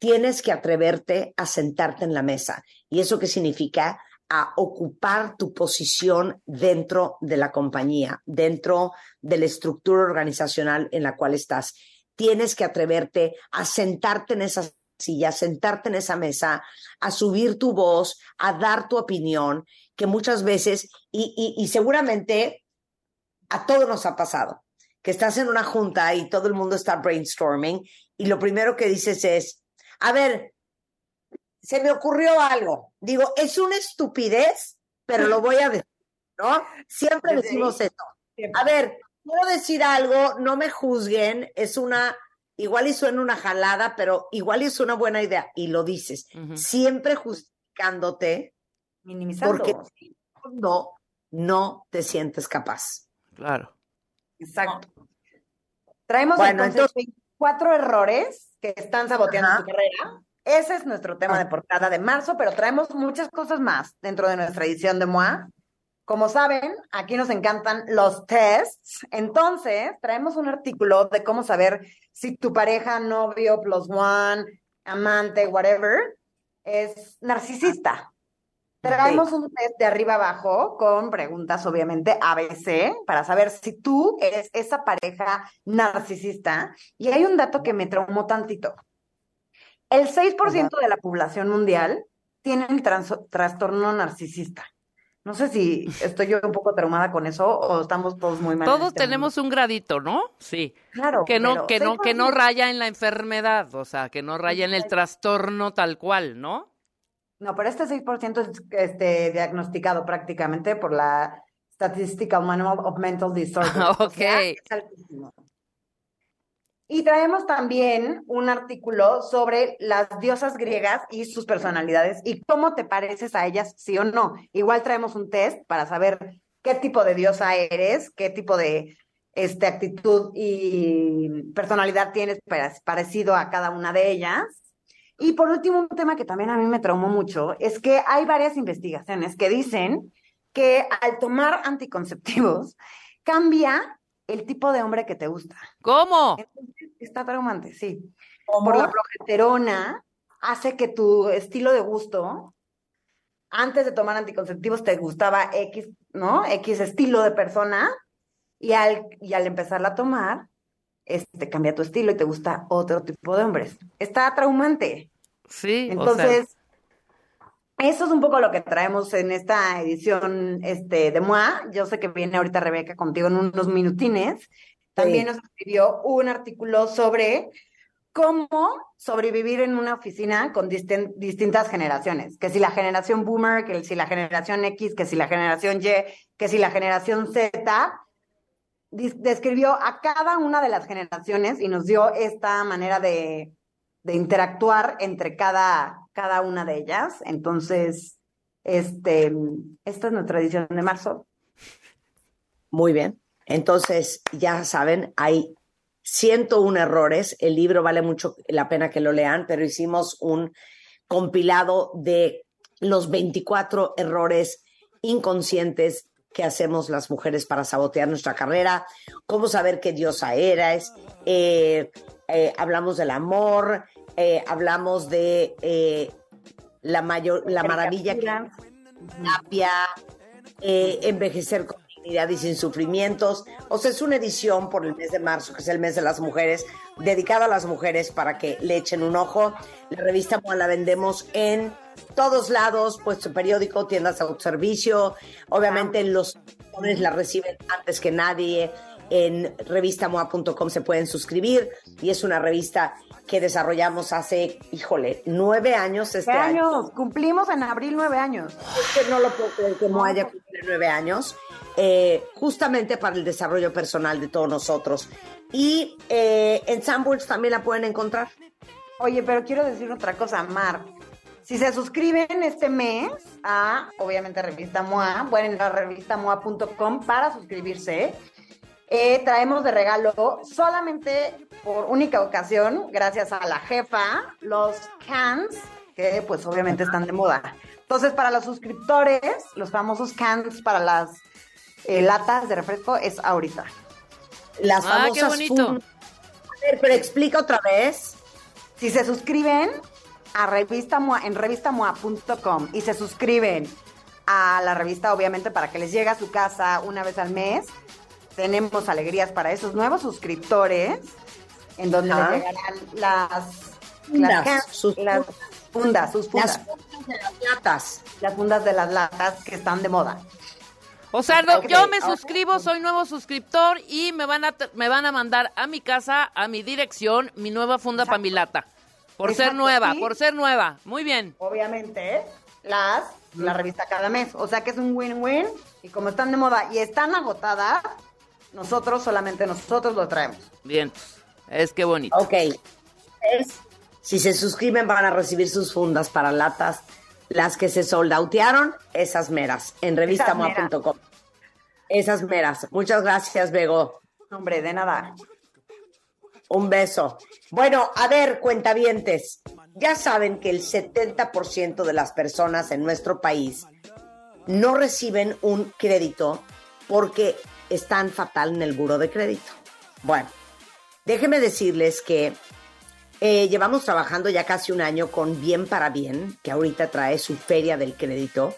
Tienes que atreverte a sentarte en la mesa. ¿Y eso qué significa? A ocupar tu posición dentro de la compañía, dentro de la estructura organizacional en la cual estás. Tienes que atreverte a sentarte en esa silla, a sentarte en esa mesa, a subir tu voz, a dar tu opinión, que muchas veces, y, y- y seguramente a todos nos ha pasado, que estás en una junta y todo el mundo está brainstorming y lo primero que dices es, a ver, se me ocurrió algo. Digo, es una estupidez, pero lo voy a decir, ¿no? Siempre decimos esto. A ver, quiero decir algo, no me juzguen, es una, igual y suena una jalada, pero igual y es una buena idea. Y lo dices, siempre justificándote, Minimizando. porque no, no te sientes capaz. Claro. Exacto. Traemos Bueno, entonces, entonces- 24 errores que están saboteando Ajá. tu carrera. Ese es nuestro tema de portada de marzo, pero traemos muchas cosas más dentro de nuestra edición de MOA. Como saben, aquí nos encantan los tests. Entonces, traemos un artículo de cómo saber si tu pareja, novio, plus one, amante, whatever, es narcisista. Traemos un test de arriba abajo con preguntas, obviamente, ABC, para saber si tú eres esa pareja narcisista. Y hay un dato que me traumó tantito. El 6% de la población mundial tiene el trastorno narcisista. No sé si estoy yo un poco traumada con eso o estamos todos muy mal. Todos este tenemos un gradito, ¿no? Sí. Claro, Que no, que no, que no 6%. raya en la enfermedad, o sea, que no raya en el trastorno tal cual, ¿no? No, pero este 6% es este, diagnosticado prácticamente por la Statistical Manual of Mental Disorders. o sea, Ok. es altísimo. Y traemos también un artículo sobre las diosas griegas y sus personalidades y cómo te pareces a ellas, sí o no. Igual traemos un test para saber qué tipo de diosa eres, qué tipo de este, actitud y personalidad tienes pare- parecido a cada una de ellas. Y por último, un tema que también a mí me traumó mucho es que hay varias investigaciones que dicen que al tomar anticonceptivos cambia el tipo de hombre que te gusta. ¿Cómo? Está traumante, sí. Por la progesterona hace que tu estilo de gusto, antes de tomar anticonceptivos te gustaba X, ¿no? X estilo de persona y al, y al empezarla a tomar, este, cambia tu estilo y te gusta otro tipo de hombres. Está traumante. Sí, o sea, Entonces, eso es un poco lo que traemos en esta edición este, de MOA. Yo sé que viene ahorita Rebeca contigo en unos minutines. También nos escribió un artículo sobre cómo sobrevivir en una oficina con distin- distintas generaciones. Que si la generación boomer, que si la generación X, que si la generación Y, que si la generación Z. Describió a cada una de las generaciones y nos dio esta manera de, de interactuar entre cada, cada una de ellas. Entonces, este, esta es nuestra edición de marzo. Muy bien. Entonces, ya saben, hay 101 errores. El libro vale mucho la pena que lo lean, pero hicimos un compilado de los 24 errores inconscientes que hacemos las mujeres para sabotear nuestra carrera, cómo saber qué diosa eres, eh, eh, hablamos del amor, eh, hablamos de la, mayor, la maravilla que terapia, envejecer con dignidad y sin sufrimientos. O sea, es una edición por el mes de marzo, que es el mes de las mujeres, dedicado a las mujeres para que le echen un ojo. La revista la vendemos en todos lados, puesto periódico, tiendas de autoservicio. Obviamente los lectores la reciben antes que nadie. En revistamoa.com se pueden suscribir y es una revista que desarrollamos hace, híjole, nueve años este ¿Qué año. años? Cumplimos en abril nueve años. Es que no lo puedo creer que Moa haya cumplido nueve años, eh, justamente para el desarrollo personal de todos nosotros. Y eh, en Sanborns también la pueden encontrar. Oye, pero quiero decir otra cosa, Mar. Si se suscriben este mes a, obviamente, Revista MOA, pueden ir a revistamoa.com para suscribirse. Eh, traemos de regalo solamente por única ocasión, gracias a la jefa, los cans, que pues obviamente están de moda. Entonces, para los suscriptores, los famosos cans para las eh, latas de refresco es ahorita. Las Ah, qué famosas bonito. fun- A ver, pero explica otra vez. Si se suscriben a revista en revistamoa.com y se suscriben a la revista, obviamente, para que les llegue a su casa una vez al mes, tenemos alegrías para esos nuevos suscriptores, en donde les llegarán las Fundas, las, sus las fundas, sus fundas. Las fundas de las latas. Las fundas de las latas que están de moda. O sea, yo me suscribo, soy nuevo suscriptor y me van a me van a mandar a mi casa, a mi dirección, mi nueva funda para mi lata. Por ser nueva, sí. por ser nueva. Muy bien. Obviamente, las, la revista cada mes. O sea que es un win-win. Y como están de moda y están agotadas, nosotros, solamente nosotros lo traemos. Bien. Es que bonito. Ok. Es- si se suscriben van a recibir sus fundas para latas. Las que se soldautearon, esas meras, en revistamoa.com. Esas meras. Muchas gracias, Bego. Hombre, de nada. Un beso. Bueno, a ver, cuentavientes. Ya saben que el 70% de las personas en nuestro país no reciben un crédito porque están fatal en el buro de crédito. Bueno, déjenme decirles que eh, llevamos trabajando ya casi un año con Bien para Bien, que ahorita trae su feria del crédito.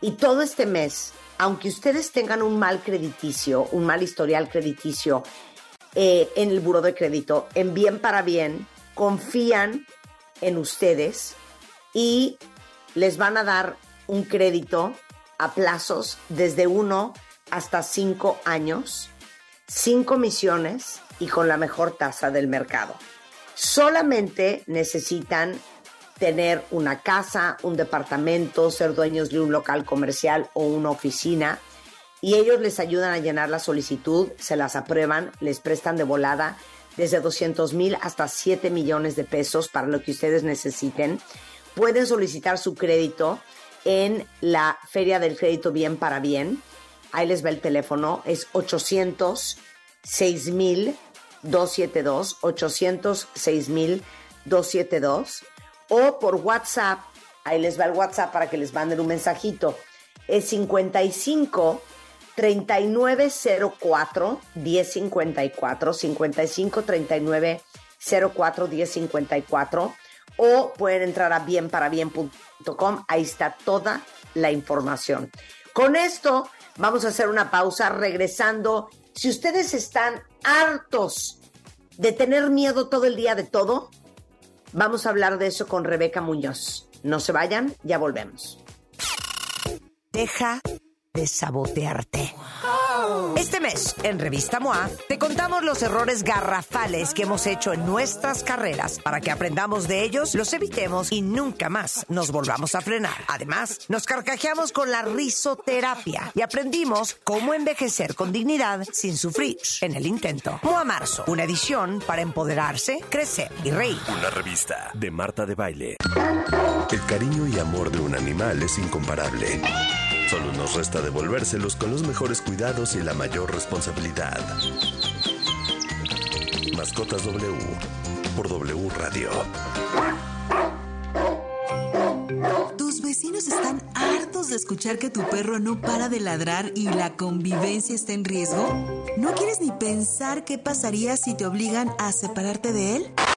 Y todo este mes, aunque ustedes tengan un mal crediticio, un mal historial crediticio eh, en el buro de crédito, en Bien para Bien, confían en ustedes y les van a dar un crédito a plazos desde uno hasta cinco años, sin comisiones y con la mejor tasa del mercado. Solamente necesitan tener una casa, un departamento, ser dueños de un local comercial o una oficina y ellos les ayudan a llenar la solicitud, se las aprueban, les prestan de volada desde 200 mil hasta 7 millones de pesos para lo que ustedes necesiten. Pueden solicitar su crédito en la Feria del Crédito Bien para Bien. Ahí les va el teléfono, es 800 6000 272 806 mil 272 o por WhatsApp, ahí les va el WhatsApp para que les manden un mensajito, es 55 3904 1054 55 39 04 1054 o pueden entrar a bienparabien.com, ahí está toda la información. Con esto vamos a hacer una pausa regresando. Si ustedes están hartos de tener miedo todo el día de todo, vamos a hablar de eso con Rebeca Muñoz. No se vayan, ya volvemos. Deja de sabotearte. Este mes, en Revista MOA, te contamos los errores garrafales que hemos hecho en nuestras carreras para que aprendamos de ellos, los evitemos y nunca más nos volvamos a frenar. Además, nos carcajeamos con la risoterapia y aprendimos cómo envejecer con dignidad sin sufrir en el intento. MOA Marzo, una edición para empoderarse, crecer y reír. Una revista de Marta de Baile. El cariño y amor de un animal es incomparable. Solo nos resta devolvérselos con los mejores cuidados y la mayor responsabilidad. Mascotas W por W Radio. Tus vecinos están hartos de escuchar que tu perro no para de ladrar y la convivencia está en riesgo. ¿No quieres ni pensar qué pasaría si te obligan a separarte de él?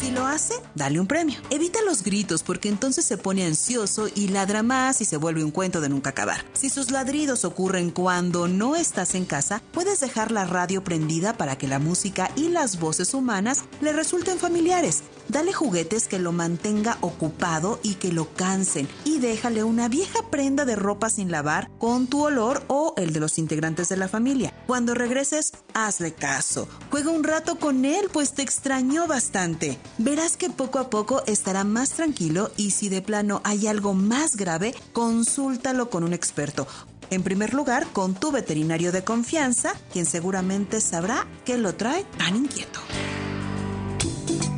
Si lo hace, dale un premio. Evita los gritos porque entonces se pone ansioso y ladra más y se vuelve un cuento de nunca acabar. Si sus ladridos ocurren cuando no estás en casa, puedes dejar la radio prendida para que la música y las voces humanas le resulten familiares. Dale juguetes que lo mantenga ocupado y que lo cansen y déjale una vieja prenda de ropa sin lavar con tu olor o el de los integrantes de la familia. Cuando regreses, hazle caso. Juega un rato con él, pues te extrañó bastante. Verás que poco a poco estará más tranquilo y si de plano hay algo más grave, consúltalo con un experto. En primer lugar, con tu veterinario de confianza, quien seguramente sabrá qué lo trae tan inquieto.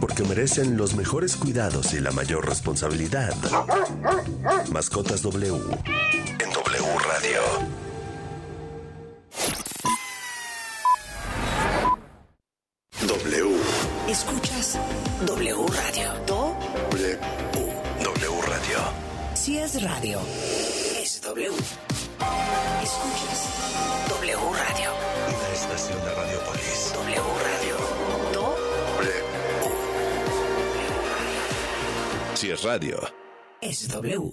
Porque merecen los mejores cuidados y la mayor responsabilidad. Mascotas W en W Radio. W. Escuchas W Radio. Do W. W Radio. Si es radio, es W. Escuchas W Radio. Una estación de Radiopolis. W Radio. Si es radio. es W.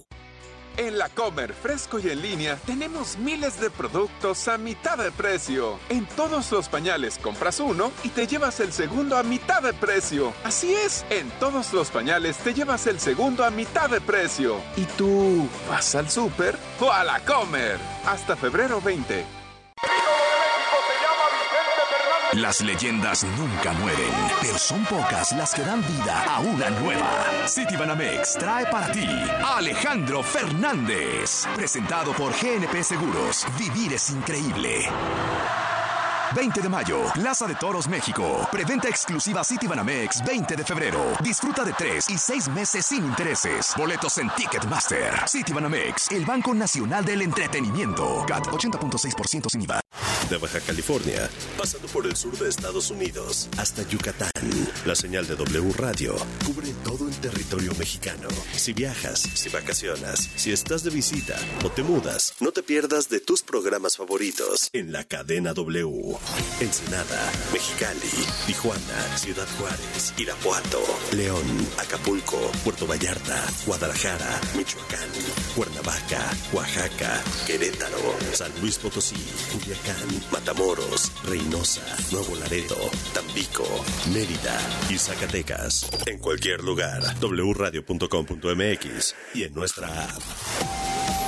En la Comer Fresco y en línea tenemos miles de productos a mitad de precio. En todos los pañales compras uno y te llevas el segundo a mitad de precio. Así es, en todos los pañales te llevas el segundo a mitad de precio. ¿Y tú vas al súper o a la Comer? Hasta febrero 20. Las leyendas nunca mueren, pero son pocas las que dan vida a una nueva. City Banamex trae para ti a Alejandro Fernández. Presentado por GNP Seguros. Vivir es increíble. 20 de mayo, Plaza de Toros, México. Preventa exclusiva City Banamex 20 de febrero. Disfruta de 3 y 6 meses sin intereses. Boletos en Ticketmaster. City Banamex, el Banco Nacional del Entretenimiento. CAT 80.6% sin IVA. De Baja California, pasando por el sur de Estados Unidos hasta Yucatán. La señal de W Radio cubre todo el territorio mexicano. Si viajas, si vacacionas, si estás de visita o te mudas, no te pierdas de tus programas favoritos en la cadena W. Ensenada, Mexicali, Tijuana, Ciudad Juárez, Irapuato, León, Acapulco, Puerto Vallarta, Guadalajara, Michoacán, Cuernavaca, Oaxaca, Querétaro, San Luis Potosí, Culiacán, Matamoros, Reynosa, Nuevo Laredo, Tampico, Mérida y Zacatecas. En cualquier lugar, wradio.com.mx y en nuestra app.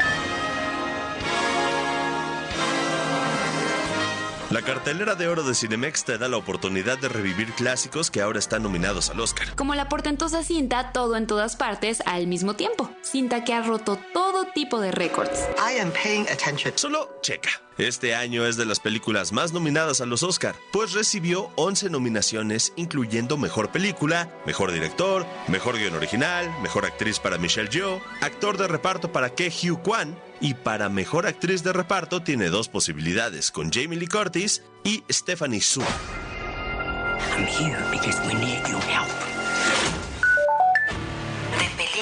La cartelera de oro de Cinemex te da la oportunidad de revivir clásicos que ahora están nominados al Oscar. Como la portentosa cinta Todo en todas partes al mismo tiempo. Cinta que ha roto todo tipo de récords. I am paying attention. Solo checa. Este año es de las películas más nominadas a los Oscar, pues recibió 11 nominaciones, incluyendo Mejor Película, Mejor Director, Mejor Guión Original, Mejor Actriz para Michelle Yeoh, Actor de Reparto para Ke Hugh Kwan, y para Mejor Actriz de Reparto tiene dos posibilidades, con Jamie Lee Curtis y Stephanie Su. I'm here because we need your help.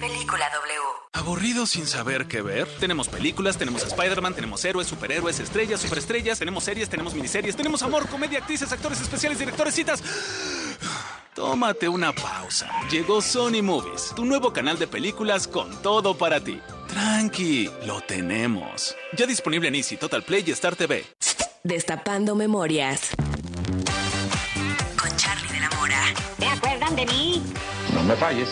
Película W. ¿Aburrido sin saber qué ver? Tenemos películas, tenemos Spider-Man, tenemos héroes, superhéroes, estrellas, superestrellas, tenemos series, tenemos miniseries, tenemos amor, comedia, actrices, actores especiales, directores, citas. Tómate una pausa. Llegó Sony Movies, tu nuevo canal de películas con todo para ti. Tranqui, lo tenemos. Ya disponible en Easy, Total Play y Star TV. Destapando memorias. Con Charlie de la Mora. ¿Te acuerdan de mí? No me falles.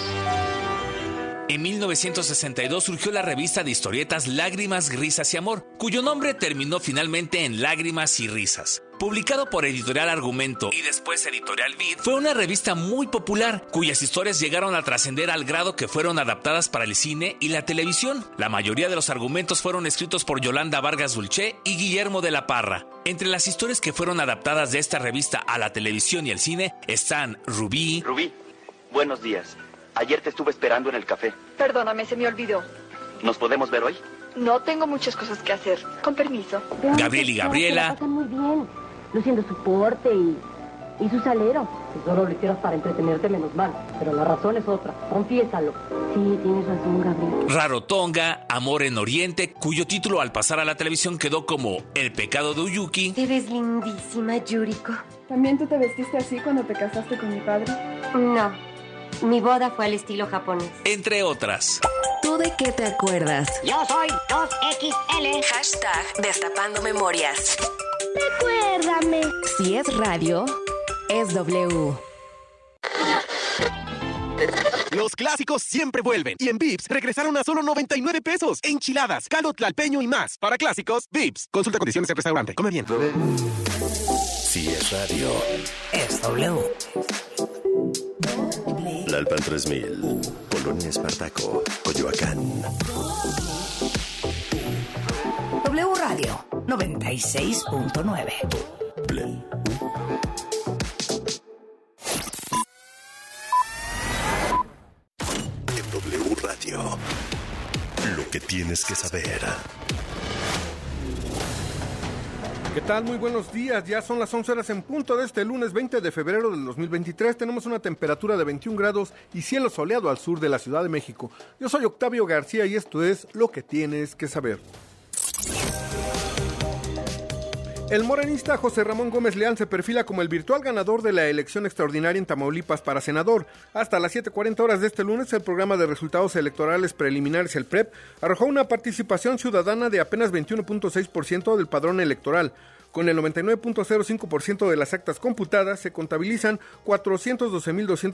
En 1962 surgió la revista de historietas Lágrimas, Risas y Amor, cuyo nombre terminó finalmente en Lágrimas y Risas. Publicado por Editorial Argumento y después Editorial Vid, fue una revista muy popular, cuyas historias llegaron a trascender al grado que fueron adaptadas para el cine y la televisión. La mayoría de los argumentos fueron escritos por Yolanda Vargas Dulce y Guillermo de la Parra. Entre las historias que fueron adaptadas de esta revista a la televisión y el cine están Rubí, Rubí, buenos días. Ayer te estuve esperando en el café. Perdóname, se me olvidó. ¿Nos podemos ver hoy? No tengo muchas cosas que hacer. Con permiso. Gabriel y Gabriela, muy bien, luciendo su porte y, y su salero. Si solo lo hicieras para entretenerte, menos mal. Pero la razón es otra. Confiésalo. Sí, tienes razón, Gabriel. Rarotonga, Amor en Oriente, cuyo título al pasar a la televisión quedó como El pecado de Uyuki, Te ves lindísima, Yuriko. ¿También tú te vestiste así cuando te casaste con mi padre? No, mi boda fue al estilo japonés. entre otras. ¿Tú de qué te acuerdas? Yo soy 2XL. Hashtag Destapando Memorias. Recuérdame. Si es radio, es W. Los clásicos siempre vuelven. Y en Vips regresaron a solo 99 pesos. Enchiladas, caldo tlalpeño y más. Para clásicos, Vips. Consulta condiciones en restaurante. Come bien. Si es radio, Es W. Lalpan 3000, Polonia Espartaco, Coyoacán. W Radio 96.9. En W Radio, lo que tienes que saber. ¿Qué tal? Muy buenos días. Ya son las 11 horas en punto de este lunes 20 de febrero del 2023. Tenemos una temperatura de 21 grados y cielo soleado al sur de la Ciudad de México. Yo soy Octavio García y esto es lo que tienes que saber. El morenista José Ramón Gómez Leal se perfila como el virtual ganador de la elección extraordinaria en Tamaulipas para senador. Hasta las 7.40 horas de este lunes, el programa de resultados electorales preliminares, el PREP, arrojó una participación ciudadana de apenas 21.6% del padrón electoral. Con el 99.05% de las actas computadas, se contabilizan